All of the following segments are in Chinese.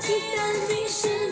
记得你是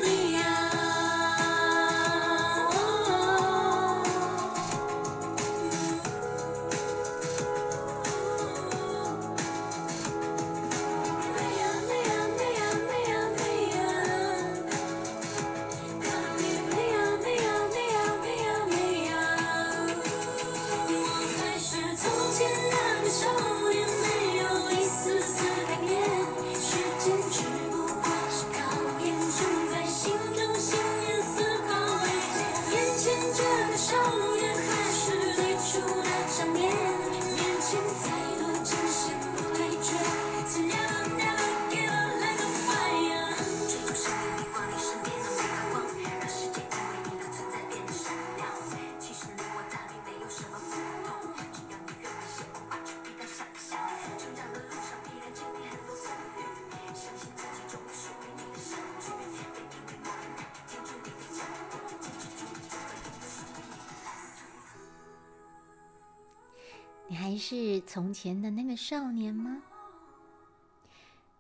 你还是从前的那个少年吗？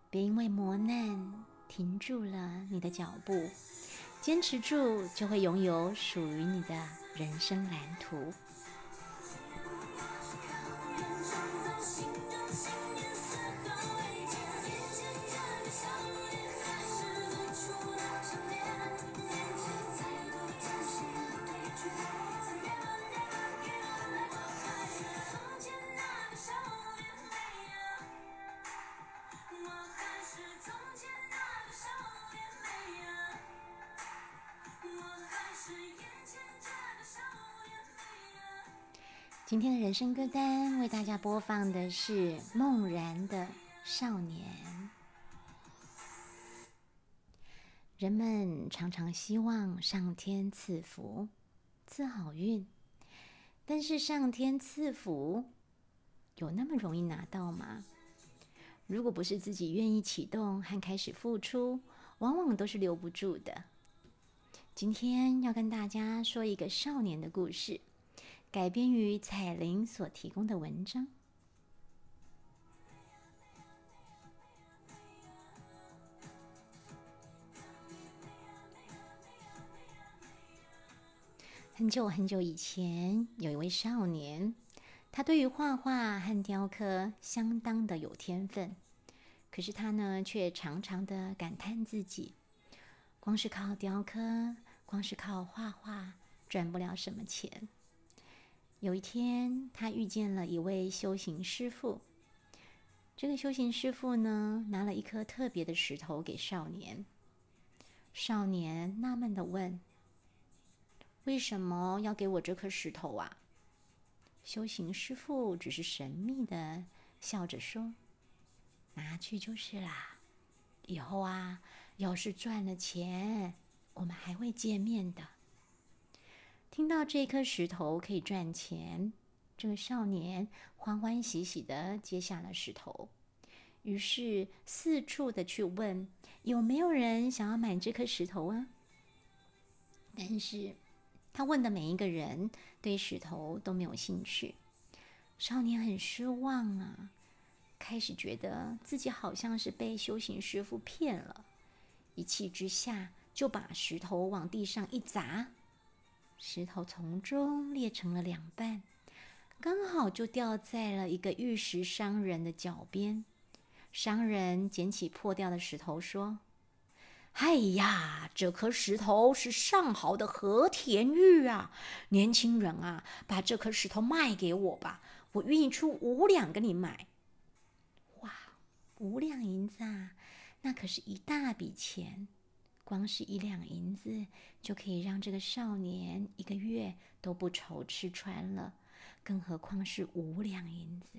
别因为磨难停住了你的脚步，坚持住就会拥有属于你的人生蓝图。今天的人生歌单为大家播放的是梦然的《少年》。人们常常希望上天赐福、赐好运，但是上天赐福有那么容易拿到吗？如果不是自己愿意启动和开始付出，往往都是留不住的。今天要跟大家说一个少年的故事。改编于彩玲所提供的文章。很久很久以前，有一位少年，他对于画画和雕刻相当的有天分。可是他呢，却常常的感叹自己，光是靠雕刻，光是靠画画，赚不了什么钱。有一天，他遇见了一位修行师傅。这个修行师傅呢，拿了一颗特别的石头给少年。少年纳闷的问：“为什么要给我这颗石头啊？”修行师傅只是神秘的笑着说：“拿去就是啦，以后啊，要是赚了钱，我们还会见面的。”听到这颗石头可以赚钱，这个少年欢欢喜喜的接下了石头，于是四处的去问有没有人想要买这颗石头啊。但是他问的每一个人对石头都没有兴趣，少年很失望啊，开始觉得自己好像是被修行师傅骗了，一气之下就把石头往地上一砸。石头从中裂成了两半，刚好就掉在了一个玉石商人的脚边。商人捡起破掉的石头，说：“哎呀，这颗石头是上好的和田玉啊！年轻人啊，把这颗石头卖给我吧，我愿意出五两跟你买。”哇，五两银子啊，那可是一大笔钱。光是一两银子就可以让这个少年一个月都不愁吃穿了，更何况是五两银子。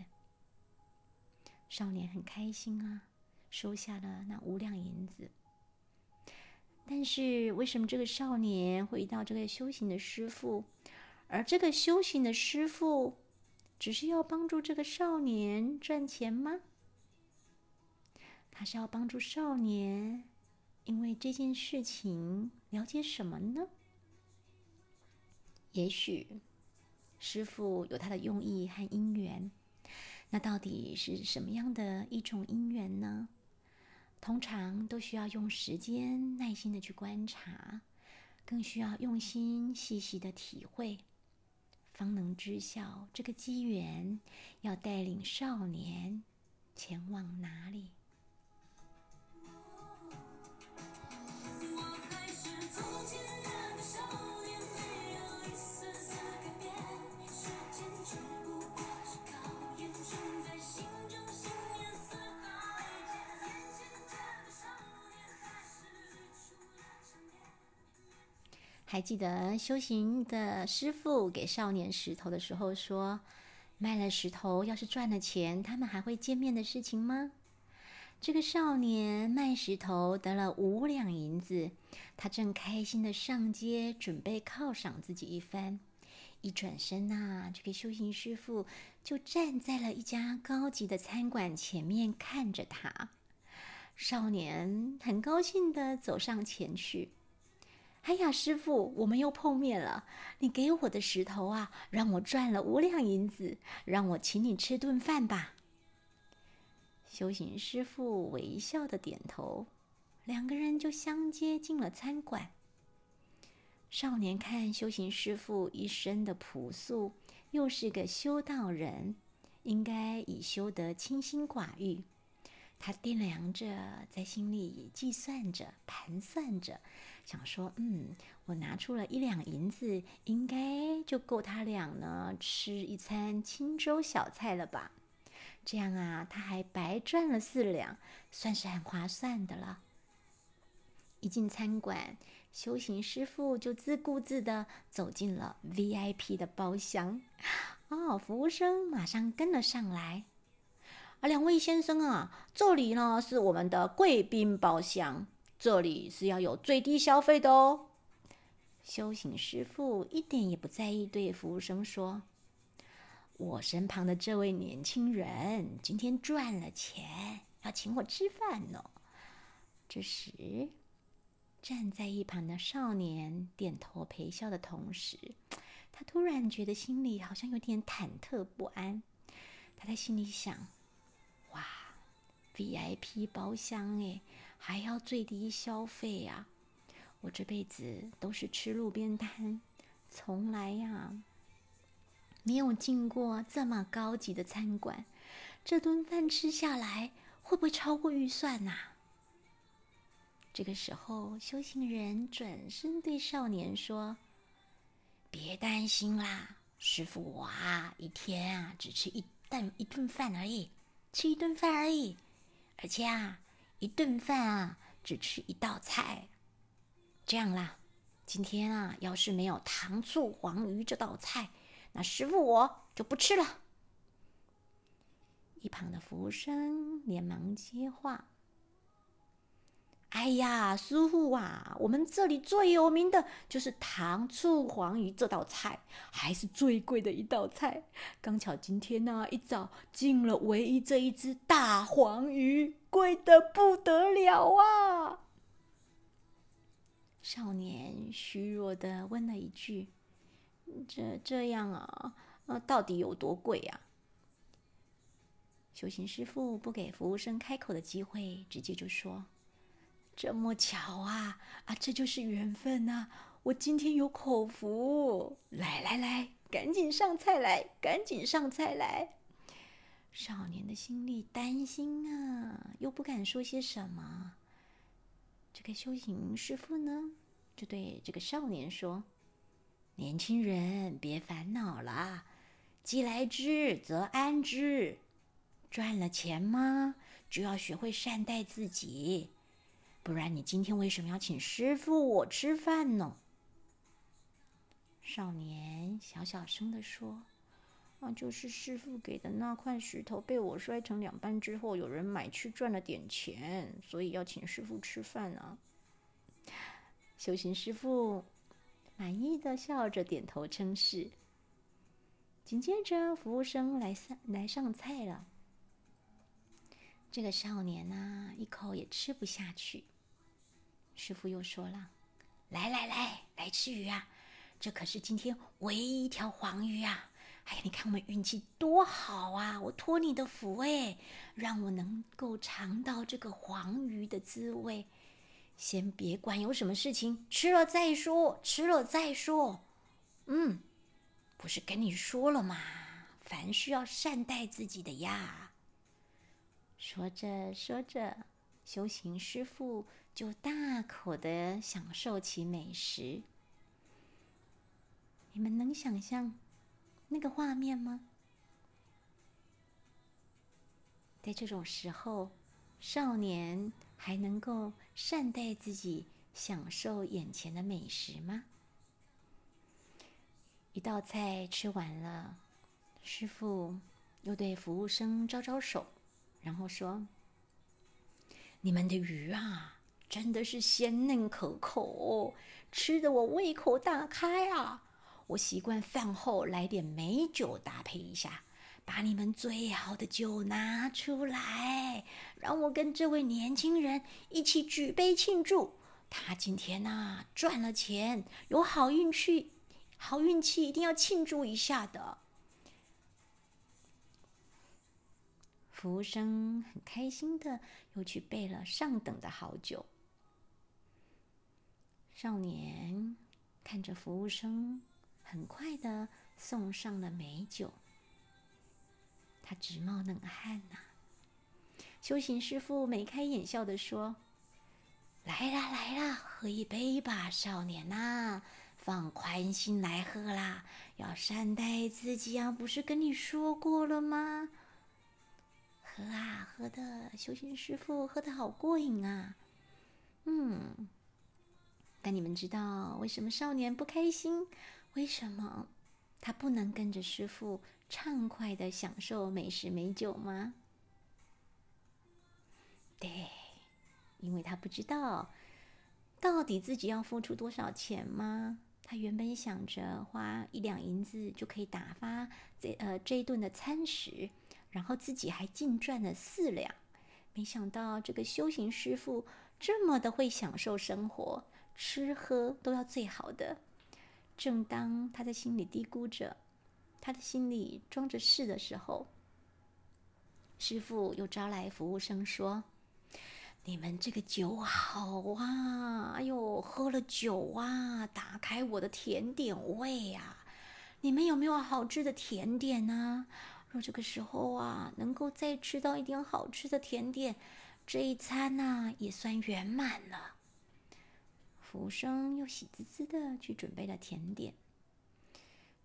少年很开心啊，收下了那五两银子。但是为什么这个少年会遇到这个修行的师傅，而这个修行的师傅只是要帮助这个少年赚钱吗？他是要帮助少年。因为这件事情了解什么呢？也许师傅有他的用意和因缘，那到底是什么样的一种因缘呢？通常都需要用时间耐心的去观察，更需要用心细细的体会，方能知晓这个机缘要带领少年前往哪里。还记得修行的师傅给少年石头的时候说：“卖了石头，要是赚了钱，他们还会见面的事情吗？”这个少年卖石头得了五两银子，他正开心的上街准备犒赏自己一番。一转身呐，这个修行师傅就站在了一家高级的餐馆前面看着他。少年很高兴的走上前去。哎呀，师傅，我们又碰面了。你给我的石头啊，让我赚了五两银子，让我请你吃顿饭吧。修行师傅微笑的点头，两个人就相接进了餐馆。少年看修行师傅一身的朴素，又是个修道人，应该已修得清心寡欲。他掂量着，在心里计算着、盘算着。想说，嗯，我拿出了一两银子，应该就够他俩呢吃一餐清粥小菜了吧？这样啊，他还白赚了四两，算是很划算的了。一进餐馆，修行师傅就自顾自的走进了 VIP 的包厢。哦，服务生马上跟了上来。啊，两位先生啊，这里呢是我们的贵宾包厢。这里是要有最低消费的哦。修行师傅一点也不在意，对服务生说：“我身旁的这位年轻人今天赚了钱，要请我吃饭呢。”这时，站在一旁的少年点头陪笑的同时，他突然觉得心里好像有点忐忑不安。他在心里想：“，VIP 包厢哎。”还要最低消费呀！我这辈子都是吃路边摊，从来呀没有进过这么高级的餐馆。这顿饭吃下来，会不会超过预算呐？这个时候，修行人转身对少年说：“别担心啦，师傅我啊，一天啊只吃一顿一顿饭而已，吃一顿饭而已，而且啊。”一顿饭啊，只吃一道菜，这样啦。今天啊，要是没有糖醋黄鱼这道菜，那师傅我就不吃了。一旁的服务生连忙接话：“哎呀，师傅啊，我们这里最有名的就是糖醋黄鱼这道菜，还是最贵的一道菜。刚巧今天呢，一早进了唯一这一只大黄鱼，贵的不得了啊！”少年虚弱的问了一句：“这这样啊？呃，到底有多贵呀？”修行师傅不给服务生开口的机会，直接就说：“这么巧啊啊，这就是缘分呐！我今天有口福，来来来，赶紧上菜来，赶紧上菜来。”少年的心里担心啊，又不敢说些什么。这个修行师傅呢，就对这个少年说：“年轻人，别烦恼了，既来之则安之。”赚了钱吗？就要学会善待自己，不然你今天为什么要请师傅我吃饭呢？少年小小声的说：“啊，就是师傅给的那块石头被我摔成两半之后，有人买去赚了点钱，所以要请师傅吃饭啊。”修行师傅满意的笑着点头称是。紧接着，服务生来上来上菜了。这个少年呢，一口也吃不下去。师傅又说了：“来来来，来吃鱼啊！这可是今天唯一一条黄鱼啊！哎呀，你看我们运气多好啊！我托你的福哎，让我能够尝到这个黄鱼的滋味。先别管有什么事情，吃了再说，吃了再说。嗯，不是跟你说了吗？凡事要善待自己的呀。”说着说着，修行师傅就大口的享受起美食。你们能想象那个画面吗？在这种时候，少年还能够善待自己，享受眼前的美食吗？一道菜吃完了，师傅又对服务生招招手。然后说：“你们的鱼啊，真的是鲜嫩可口，吃的我胃口大开啊！我习惯饭后来点美酒搭配一下，把你们最好的酒拿出来，让我跟这位年轻人一起举杯庆祝。他今天呐赚了钱，有好运气，好运气一定要庆祝一下的。”服务生很开心的，又去备了上等的好酒。少年看着服务生很快的送上了美酒，他直冒冷汗呐。修行师傅眉开眼笑的说：“来啦来啦，喝一杯吧，少年呐，放宽心来喝啦，要善待自己啊，不是跟你说过了吗？”喝啊，喝的修行师傅喝的好过瘾啊！嗯，但你们知道为什么少年不开心？为什么他不能跟着师傅畅快的享受美食美酒吗？对，因为他不知道到底自己要付出多少钱吗？他原本想着花一两银子就可以打发这呃这一顿的餐食。然后自己还净赚了四两，没想到这个修行师傅这么的会享受生活，吃喝都要最好的。正当他在心里嘀咕着，他的心里装着事的时候，师傅又招来服务生说：“你们这个酒好啊，哎呦，喝了酒啊，打开我的甜点胃啊！你们有没有好吃的甜点呢？”这个时候啊，能够再吃到一点好吃的甜点，这一餐呢也算圆满了。服务生又喜滋滋的去准备了甜点。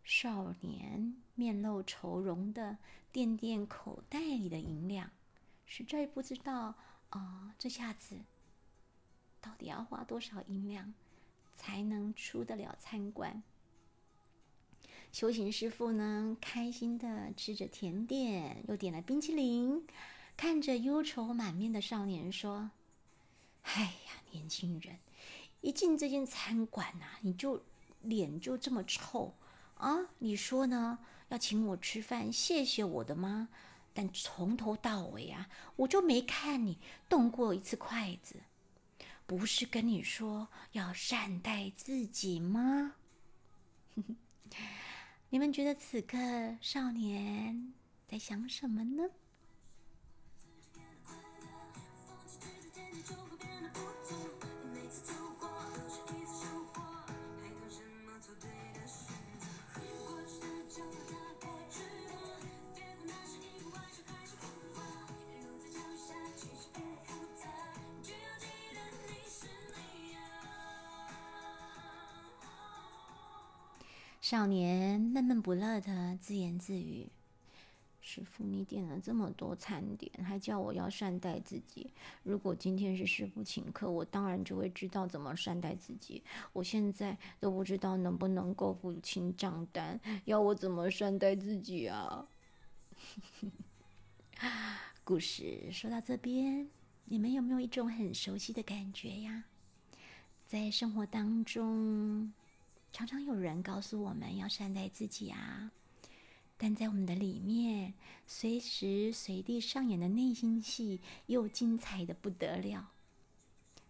少年面露愁容的垫垫口袋里的银两，实在不知道啊，这下子到底要花多少银两才能出得了餐馆？修行师傅呢，开心的吃着甜点，又点了冰淇淋，看着忧愁满面的少年说：“哎呀，年轻人，一进这间餐馆呐，你就脸就这么臭啊？你说呢？要请我吃饭，谢谢我的吗？但从头到尾啊，我就没看你动过一次筷子。不是跟你说要善待自己吗？”哼 哼你们觉得此刻少年在想什么呢？少年闷闷不乐的自言自语：“师傅，你点了这么多餐点，还叫我要善待自己。如果今天是师傅请客，我当然就会知道怎么善待自己。我现在都不知道能不能够付清账单，要我怎么善待自己啊？” 故事说到这边，你们有没有一种很熟悉的感觉呀？在生活当中。常常有人告诉我们要善待自己啊，但在我们的里面，随时随地上演的内心戏又精彩的不得了。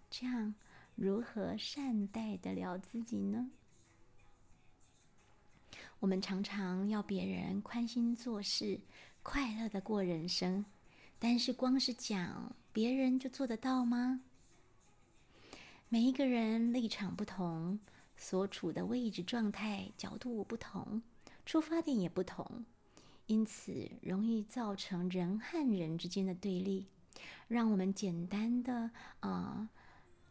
这样如何善待得了自己呢？我们常常要别人宽心做事，快乐的过人生，但是光是讲，别人就做得到吗？每一个人立场不同。所处的位置、状态、角度不同，出发点也不同，因此容易造成人和人之间的对立。让我们简单的啊，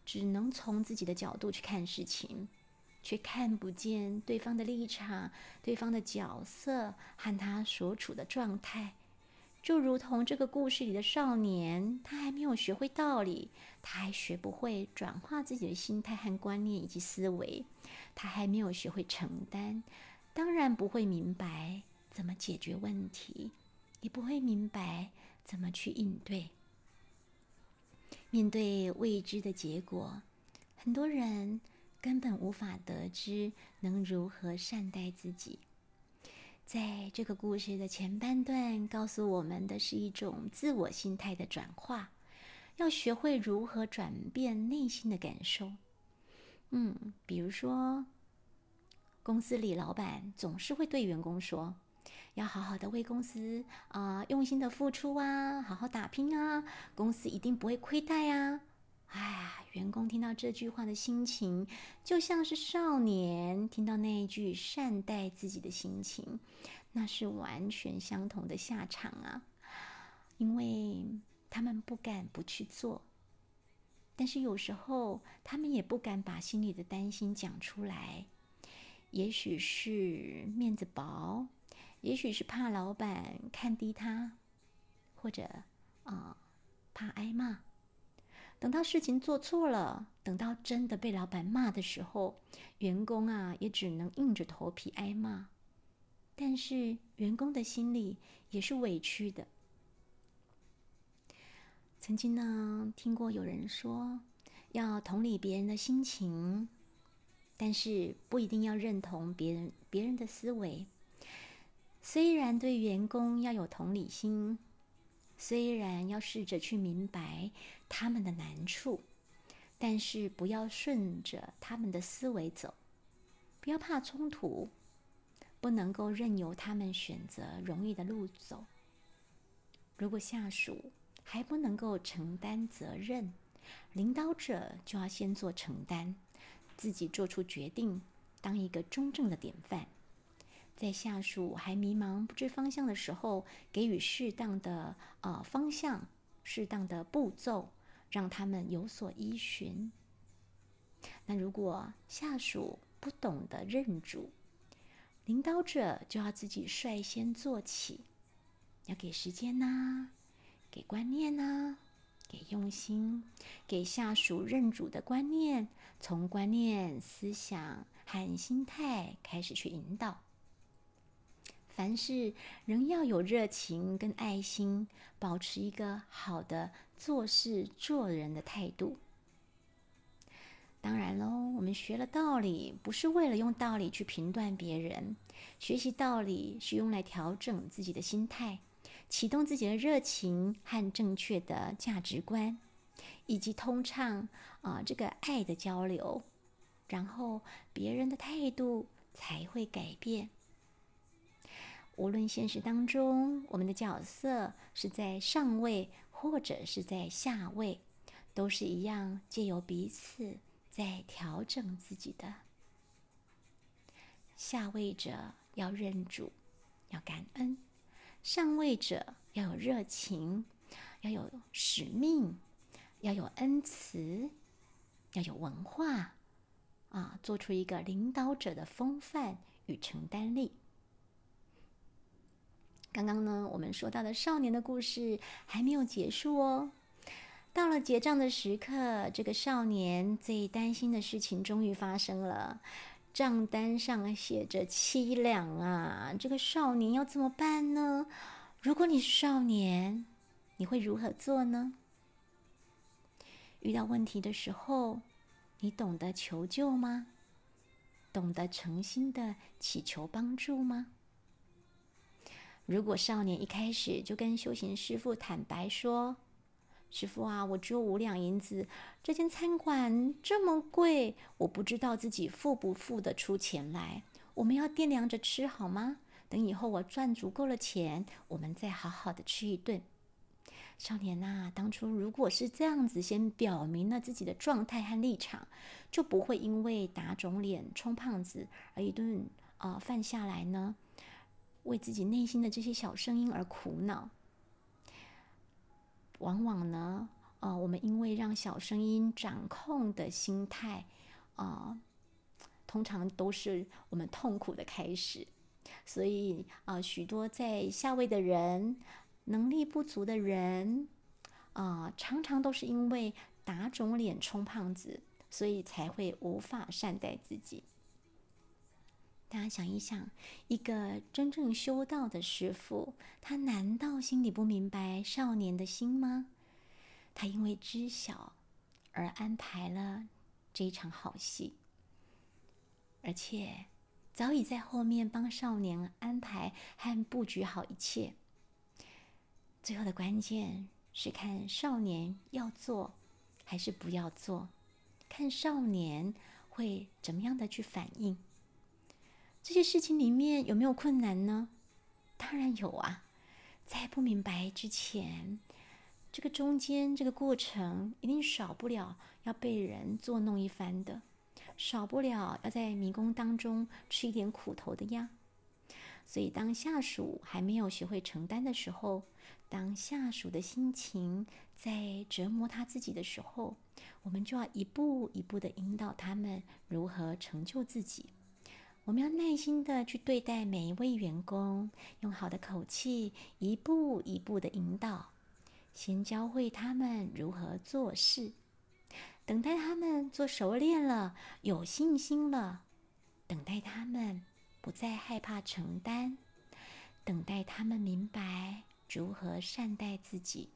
只能从自己的角度去看事情，却看不见对方的立场、对方的角色和他所处的状态。就如同这个故事里的少年，他还没有学会道理，他还学不会转化自己的心态和观念以及思维，他还没有学会承担，当然不会明白怎么解决问题，也不会明白怎么去应对。面对未知的结果，很多人根本无法得知能如何善待自己。在这个故事的前半段，告诉我们的是一种自我心态的转化，要学会如何转变内心的感受。嗯，比如说，公司里老板总是会对员工说：“要好好的为公司啊，用心的付出啊，好好打拼啊，公司一定不会亏待啊。”哎呀，员工听到这句话的心情，就像是少年听到那一句善待自己的心情，那是完全相同的下场啊！因为他们不敢不去做，但是有时候他们也不敢把心里的担心讲出来，也许是面子薄，也许是怕老板看低他，或者啊，怕挨骂。等到事情做错了，等到真的被老板骂的时候，员工啊也只能硬着头皮挨骂。但是员工的心里也是委屈的。曾经呢，听过有人说要同理别人的心情，但是不一定要认同别人别人的思维。虽然对员工要有同理心。虽然要试着去明白他们的难处，但是不要顺着他们的思维走，不要怕冲突，不能够任由他们选择容易的路走。如果下属还不能够承担责任，领导者就要先做承担，自己做出决定，当一个中正的典范。在下属还迷茫不知方向的时候，给予适当的呃方向、适当的步骤，让他们有所依循。那如果下属不懂得认主，领导者就要自己率先做起，要给时间呐，给观念呐，给用心，给下属认主的观念，从观念、思想和心态开始去引导。凡事仍要有热情跟爱心，保持一个好的做事做人的态度。当然喽，我们学了道理，不是为了用道理去评断别人。学习道理是用来调整自己的心态，启动自己的热情和正确的价值观，以及通畅啊这个爱的交流，然后别人的态度才会改变。无论现实当中我们的角色是在上位或者是在下位，都是一样，借由彼此。在调整自己的下位者要认主，要感恩；上位者要有热情，要有使命，要有恩慈，要有文化啊，做出一个领导者的风范与承担力。刚刚呢，我们说到的少年的故事还没有结束哦。到了结账的时刻，这个少年最担心的事情终于发生了。账单上写着七两啊！这个少年要怎么办呢？如果你是少年，你会如何做呢？遇到问题的时候，你懂得求救吗？懂得诚心的祈求帮助吗？如果少年一开始就跟修行师傅坦白说，师傅啊，我只有五两银子，这间餐馆这么贵，我不知道自己付不付得出钱来。我们要掂量着吃好吗？等以后我赚足够了钱，我们再好好的吃一顿。少年呐，当初如果是这样子，先表明了自己的状态和立场，就不会因为打肿脸充胖子而一顿啊饭下来呢，为自己内心的这些小声音而苦恼。往往呢，呃，我们因为让小声音掌控的心态，啊，通常都是我们痛苦的开始。所以啊，许多在下位的人，能力不足的人，啊，常常都是因为打肿脸充胖子，所以才会无法善待自己。大家想一想，一个真正修道的师傅，他难道心里不明白少年的心吗？他因为知晓而安排了这一场好戏，而且早已在后面帮少年安排和布局好一切。最后的关键是看少年要做还是不要做，看少年会怎么样的去反应。这些事情里面有没有困难呢？当然有啊！在不明白之前，这个中间这个过程一定少不了要被人作弄一番的，少不了要在迷宫当中吃一点苦头的呀。所以，当下属还没有学会承担的时候，当下属的心情在折磨他自己的时候，我们就要一步一步的引导他们如何成就自己。我们要耐心的去对待每一位员工，用好的口气，一步一步的引导，先教会他们如何做事，等待他们做熟练了，有信心了，等待他们不再害怕承担，等待他们明白如何善待自己，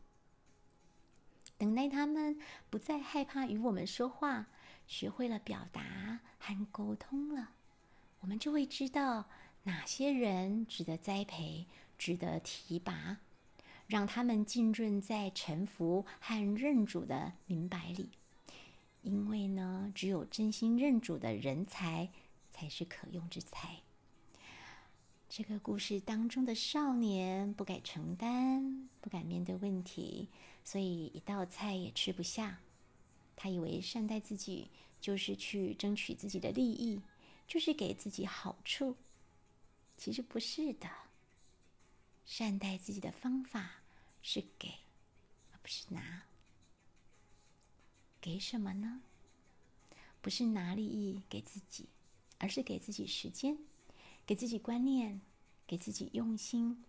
等待他们不再害怕与我们说话，学会了表达和沟通了。我们就会知道哪些人值得栽培、值得提拔，让他们浸润在臣服和认主的明白里。因为呢，只有真心认主的人才，才是可用之才。这个故事当中的少年不敢承担，不敢面对问题，所以一道菜也吃不下。他以为善待自己就是去争取自己的利益。就是给自己好处，其实不是的。善待自己的方法是给，而不是拿。给什么呢？不是拿利益给自己，而是给自己时间，给自己观念，给自己用心，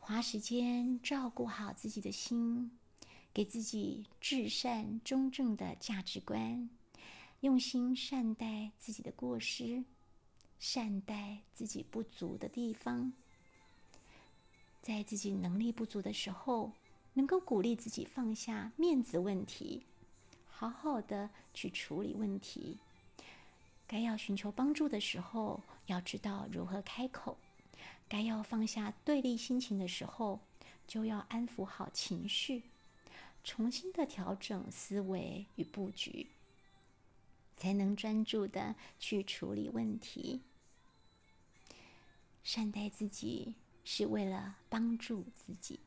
花时间照顾好自己的心，给自己至善中正的价值观。用心善待自己的过失，善待自己不足的地方，在自己能力不足的时候，能够鼓励自己放下面子问题，好好的去处理问题。该要寻求帮助的时候，要知道如何开口；该要放下对立心情的时候，就要安抚好情绪，重新的调整思维与布局，才能专注的去处理问题。善待自己。是为了帮助自己，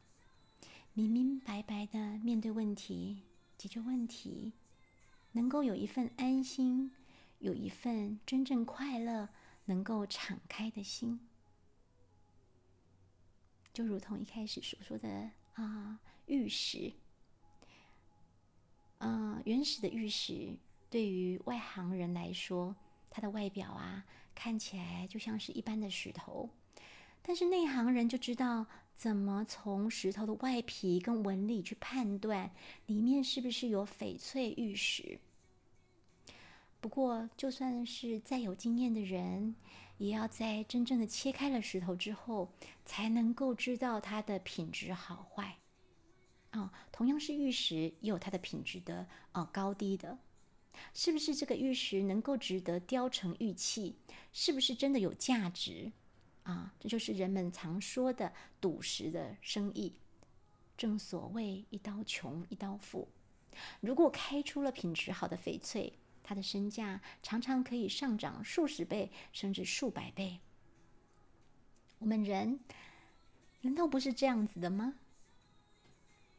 明明白白的面对问题，解决问题，能够有一份安心，有一份真正快乐，能够敞开的心，就如同一开始所说的啊，玉石，嗯，原始的玉石，对于外行人来说，它的外表啊，看起来就像是一般的石头。但是内行人就知道怎么从石头的外皮跟纹理去判断里面是不是有翡翠玉石。不过，就算是再有经验的人，也要在真正的切开了石头之后，才能够知道它的品质好坏。啊，同样是玉石，也有它的品质的啊高低的。是不是这个玉石能够值得雕成玉器？是不是真的有价值？啊，这就是人们常说的赌石的生意。正所谓一刀穷，一刀富。如果开出了品质好的翡翠，它的身价常常可以上涨数十倍，甚至数百倍。我们人难道不是这样子的吗？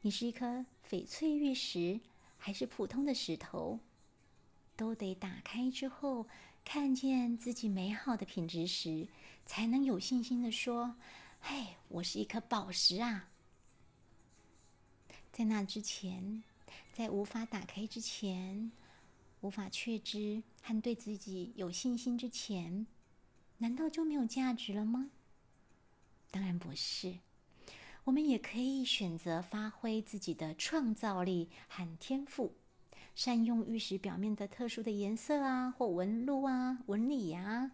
你是一颗翡翠玉石，还是普通的石头，都得打开之后。看见自己美好的品质时，才能有信心的说：“嘿，我是一颗宝石啊！”在那之前，在无法打开之前，无法确知和对自己有信心之前，难道就没有价值了吗？当然不是。我们也可以选择发挥自己的创造力和天赋。善用玉石表面的特殊的颜色啊，或纹路啊、纹理呀，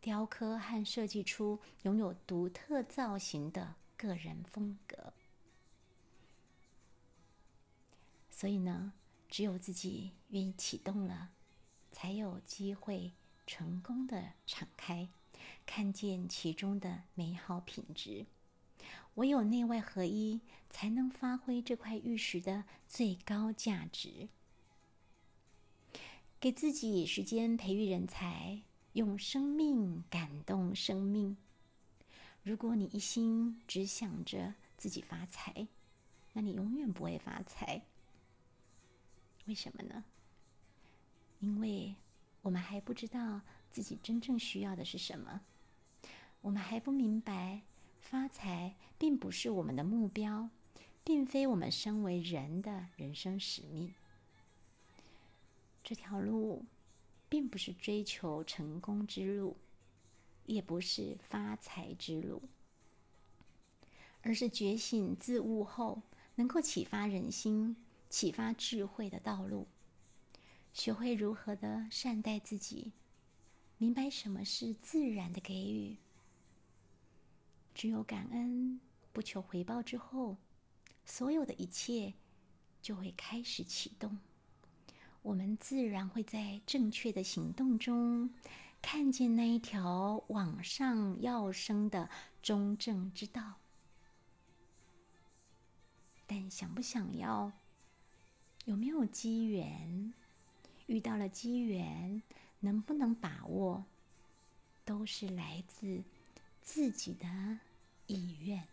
雕刻和设计出拥有独特造型的个人风格。所以呢，只有自己愿意启动了，才有机会成功的敞开，看见其中的美好品质。唯有内外合一，才能发挥这块玉石的最高价值。给自己时间培育人才，用生命感动生命。如果你一心只想着自己发财，那你永远不会发财。为什么呢？因为我们还不知道自己真正需要的是什么，我们还不明白发财并不是我们的目标，并非我们身为人的人生使命。这条路，并不是追求成功之路，也不是发财之路，而是觉醒自悟后，能够启发人心、启发智慧的道路。学会如何的善待自己，明白什么是自然的给予。只有感恩，不求回报之后，所有的一切就会开始启动。我们自然会在正确的行动中，看见那一条往上要升的中正之道。但想不想要，有没有机缘，遇到了机缘，能不能把握，都是来自自己的意愿。